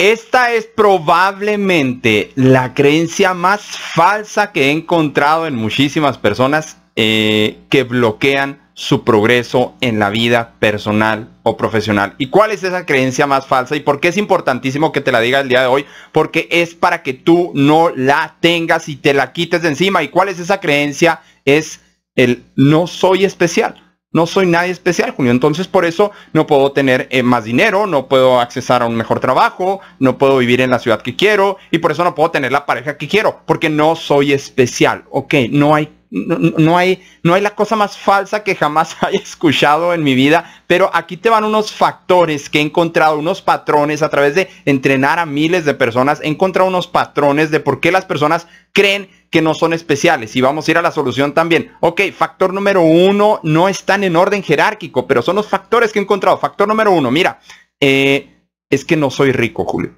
Esta es probablemente la creencia más falsa que he encontrado en muchísimas personas eh, que bloquean su progreso en la vida personal o profesional. ¿Y cuál es esa creencia más falsa? ¿Y por qué es importantísimo que te la diga el día de hoy? Porque es para que tú no la tengas y te la quites de encima. ¿Y cuál es esa creencia? Es el no soy especial. No soy nadie especial, Julio. Entonces por eso no puedo tener eh, más dinero, no puedo accesar a un mejor trabajo, no puedo vivir en la ciudad que quiero y por eso no puedo tener la pareja que quiero, porque no soy especial. Ok, no hay no, hay, no hay la cosa más falsa que jamás haya escuchado en mi vida, pero aquí te van unos factores que he encontrado, unos patrones a través de entrenar a miles de personas, he encontrado unos patrones de por qué las personas creen que no son especiales. Y vamos a ir a la solución también. Ok, factor número uno, no están en orden jerárquico, pero son los factores que he encontrado. Factor número uno, mira, eh, es que no soy rico, Julio.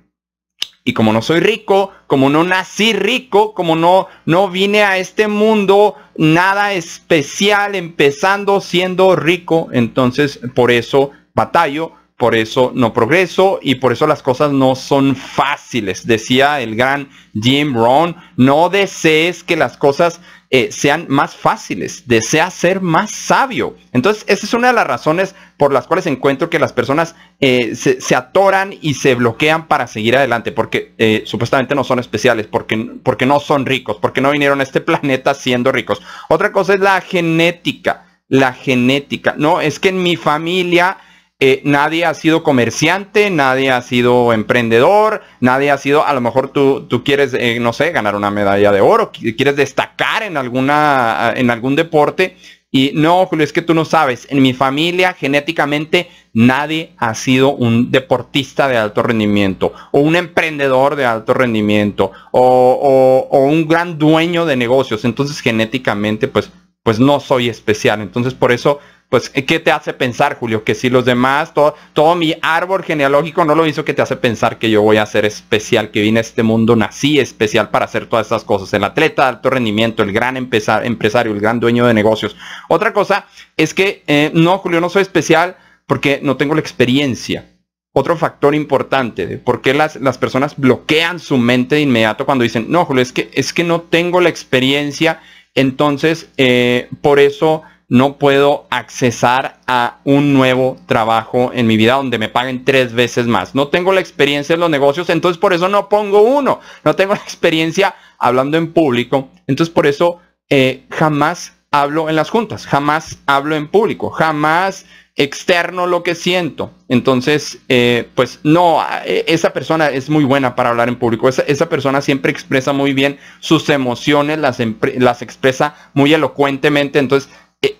Y como no soy rico, como no nací rico, como no, no vine a este mundo nada especial empezando siendo rico, entonces por eso batallo, por eso no progreso y por eso las cosas no son fáciles. Decía el gran Jim Rohn, no desees que las cosas eh, sean más fáciles, desea ser más sabio. Entonces, esa es una de las razones por las cuales encuentro que las personas eh, se, atoran y se bloquean para seguir adelante, porque eh, supuestamente no son especiales, porque, porque no son ricos, porque no vinieron a este planeta siendo ricos. Otra cosa es la genética, la genética. No, es que en mi familia eh, nadie ha sido comerciante, nadie ha sido emprendedor, nadie ha sido, a lo mejor tú, tú quieres, eh, no sé, ganar una medalla de oro, quieres destacar en, alguna, en algún deporte. Y no, Julio, es que tú no sabes, en mi familia genéticamente nadie ha sido un deportista de alto rendimiento o un emprendedor de alto rendimiento o, o un gran dueño de negocios. Entonces genéticamente pues, pues no soy especial. Entonces por eso pues, ¿qué te hace pensar, Julio? Que si los demás, todo, todo mi árbol genealógico no lo hizo, que te hace pensar que yo voy a ser especial, que vine a este mundo, nací especial para hacer todas estas cosas. El atleta de alto rendimiento, el gran empresario, el gran dueño de negocios. Otra cosa es que, eh, no, Julio, no soy especial porque no tengo la experiencia. Otro factor importante de por qué las, las personas bloquean su mente de inmediato cuando dicen, no, Julio, es que, es que no tengo la experiencia, entonces, eh, por eso no puedo accesar a un nuevo trabajo en mi vida donde me paguen tres veces más. No tengo la experiencia en los negocios, entonces por eso no pongo uno. No tengo la experiencia hablando en público, entonces por eso eh, jamás hablo en las juntas, jamás hablo en público, jamás externo lo que siento. Entonces, eh, pues no, eh, esa persona es muy buena para hablar en público. Esa, persona siempre expresa muy bien sus emociones, las, expresa muy elocuentemente. Entonces,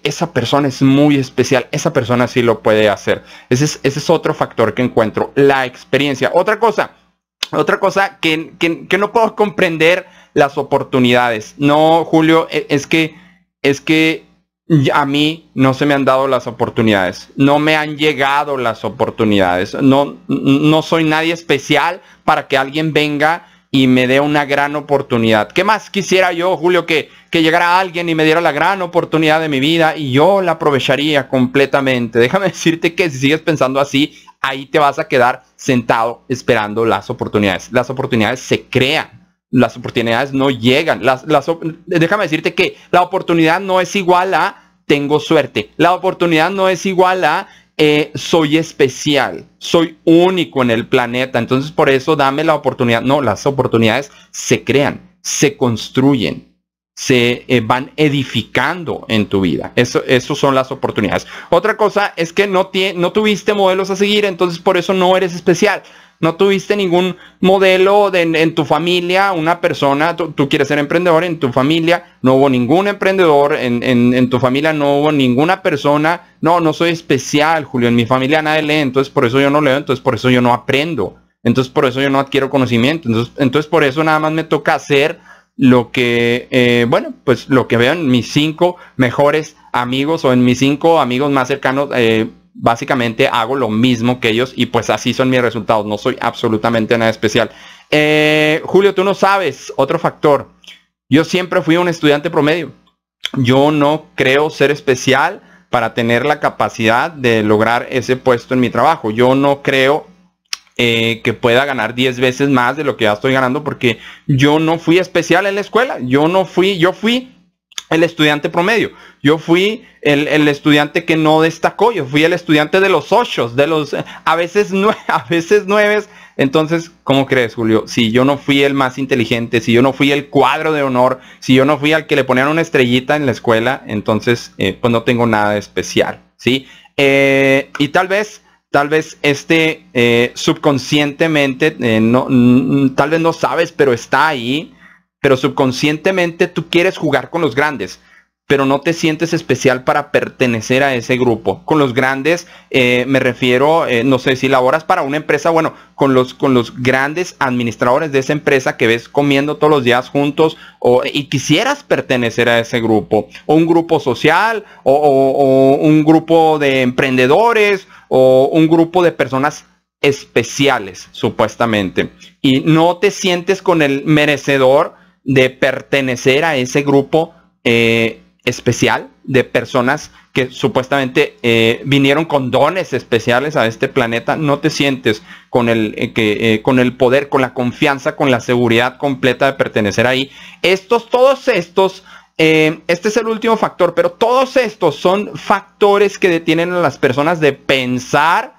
esa persona es muy especial, esa persona sí lo puede hacer. Ese es, ese es otro factor que encuentro, la experiencia. Otra cosa, otra cosa que, que, no puedo comprender las oportunidades. No, Julio, e, es que, es que a mí no se me han dado las oportunidades, no me han llegado las oportunidades, no, no soy nadie especial para que alguien venga y me dé una gran oportunidad. ¿Qué más quisiera yo, Julio, que, que llegara alguien y me diera la gran oportunidad de mi vida y yo la aprovecharía completamente? Déjame decirte que si sigues pensando así, ahí te vas a quedar sentado esperando las oportunidades. Las oportunidades se crean. Las oportunidades no llegan. Las, las, déjame decirte que la oportunidad no es igual a tengo suerte. La oportunidad no es igual a eh, soy especial, soy único en el planeta, entonces por eso dame la oportunidad. No, las oportunidades se crean, se construyen, se eh, van edificando en tu vida. Eso, eso son las oportunidades. Otra cosa es que no, no tuviste modelos a seguir, entonces por eso no eres especial no tuviste ningún modelo de, en, tu familia, una persona, tú, quieres ser emprendedor, en tu familia no hubo ningún emprendedor, en, tu familia no hubo ninguna persona, no, no soy especial, Julio, en mi familia nadie lee, entonces por eso yo no leo, entonces por eso yo no aprendo, entonces por eso yo no adquiero conocimiento, entonces, entonces por eso nada más me toca hacer lo que, eh, bueno, pues lo que veo en mis cinco mejores amigos o en mis cinco amigos más cercanos, eh, básicamente hago lo mismo que ellos y pues así son mis resultados. No soy absolutamente nada especial. Eh, Julio, tú no sabes, otro factor. Yo siempre fui un estudiante promedio. Yo no creo ser especial para tener la capacidad de lograr ese puesto en mi trabajo. Yo no creo eh, que pueda ganar 10 veces más de lo que ya estoy ganando porque yo no fui especial en la escuela. Yo no fui, yo fui el estudiante promedio. Yo fui el, estudiante que no destacó. Yo fui el estudiante de los ocho, de los a veces nueve, a veces nueve. Entonces, ¿cómo crees, Julio? Si yo no fui el más inteligente, si yo no fui el cuadro de honor, si yo no fui al que le ponían una estrellita en la escuela, entonces, eh, pues no tengo nada especial, ¿sí? Eh, y tal vez tal vez este eh, subconscientemente, no, tal vez no sabes, pero está ahí, pero subconscientemente tú quieres jugar con los grandes pero no te sientes especial para pertenecer a ese grupo. Con los grandes eh, me refiero, eh, no sé, si laboras para una empresa, bueno, con los, con los grandes administradores de esa empresa que ves comiendo todos los días juntos o, y quisieras pertenecer a ese grupo, o un grupo social, o un grupo de emprendedores, o un grupo de personas especiales, supuestamente. Y no te sientes con el merecedor de pertenecer a ese grupo eh, especial de personas que supuestamente eh, vinieron con dones especiales a este planeta, no te sientes con el, eh, que, con el poder, con la confianza, con la seguridad completa de pertenecer ahí. Estos, todos estos, este es el último factor, pero todos estos son factores que detienen a las personas de pensar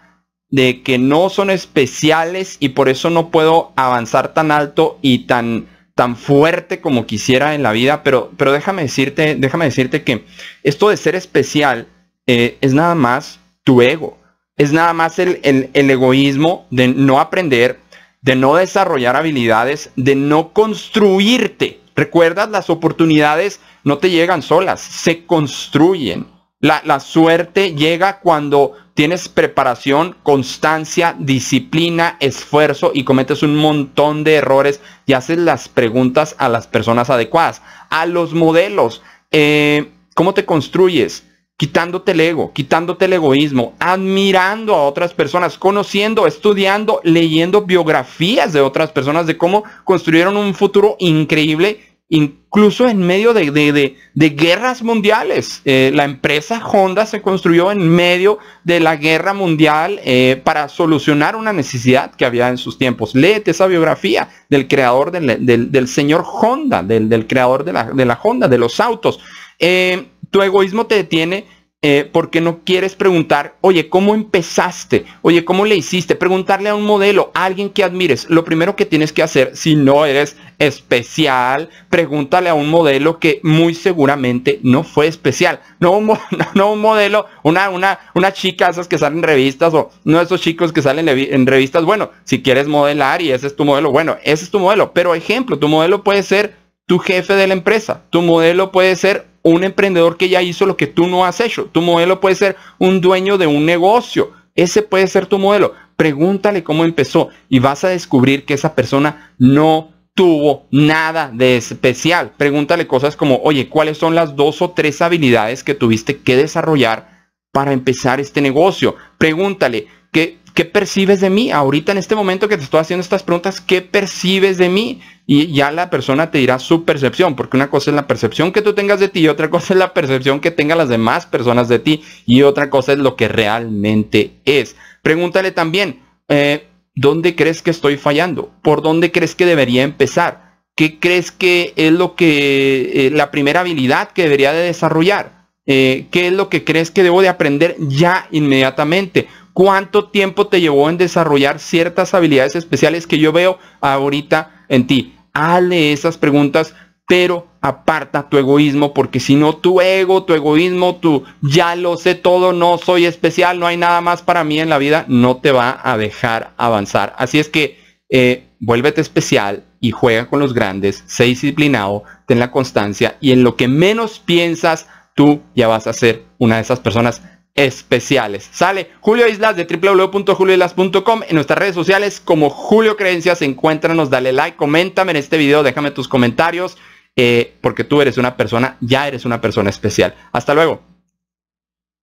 de que no son especiales y por eso no puedo avanzar tan alto y tan tan fuerte como quisiera en la vida, pero, pero déjame decirte, déjame decirte que esto de ser especial eh, es nada más tu ego, es nada más el, el egoísmo de no aprender, de no desarrollar habilidades, de no construirte. ¿Recuerdas? Las oportunidades no te llegan solas, se construyen. La, suerte llega cuando tienes preparación, constancia, disciplina, esfuerzo y cometes un montón de errores y haces las preguntas a las personas adecuadas. A los modelos, eh, ¿cómo te construyes? Quitándote el ego, quitándote el egoísmo, admirando a otras personas, conociendo, estudiando, leyendo biografías de otras personas de cómo construyeron un futuro increíble incluso en medio de, guerras mundiales. Eh, la empresa Honda se construyó en medio de la guerra mundial eh, para solucionar una necesidad que había en sus tiempos. Léete esa biografía del creador del, señor Honda, del, creador de la, Honda, de los autos. Eh, tu egoísmo te detiene eh, porque no quieres preguntar, oye, ¿cómo empezaste? Oye, ¿cómo le hiciste? Preguntarle a un modelo, a alguien que admires. Lo primero que tienes que hacer, si no eres especial, pregúntale a un modelo que muy seguramente no fue especial. No un, modelo, una, una, una chica esas que salen en revistas o no esos chicos que salen en revistas. Bueno, si quieres modelar y ese es tu modelo, bueno, ese es tu modelo. Pero ejemplo, tu modelo puede ser tu jefe de la empresa. Tu modelo puede ser un emprendedor que ya hizo lo que tú no has hecho. Tu modelo puede ser un dueño de un negocio. Ese puede ser tu modelo. Pregúntale cómo empezó y vas a descubrir que esa persona no tuvo nada de especial. Pregúntale cosas como, oye, ¿cuáles son las dos o tres habilidades que tuviste que desarrollar para empezar este negocio? Pregúntale, ¿qué, ¿qué percibes de mí? Ahorita en este momento que te estoy haciendo estas preguntas, ¿qué percibes de mí? Y ya la persona te dirá su percepción, porque una cosa es la percepción que tú tengas de ti y otra cosa es la percepción que tengan las demás personas de ti y otra cosa es lo que realmente es. Pregúntale también, eh, ¿dónde crees que estoy fallando? ¿Por dónde crees que debería empezar? ¿Qué crees que es lo que, eh, la primera habilidad que debería de desarrollar? Eh, ¿Qué es lo que crees que debo de aprender ya inmediatamente? ¿Cuánto tiempo te llevó en desarrollar ciertas habilidades especiales que yo veo ahorita en ti? Hazle esas preguntas, pero aparta tu egoísmo, porque si no tu ego, tu egoísmo, tu ya lo sé todo, no soy especial, no hay nada más para mí en la vida, no te va a dejar avanzar. Así es que eh, vuélvete especial y juega con los grandes, sé disciplinado, ten la constancia y en lo que menos piensas, tú ya vas a ser una de esas personas especiales. Sale Julio Islas de www.julioislas.com en nuestras redes sociales como Julio Creencias. Encuéntranos, dale like, coméntame en este video, déjame tus comentarios, eh, porque tú eres una persona, ya eres una persona especial. Hasta luego.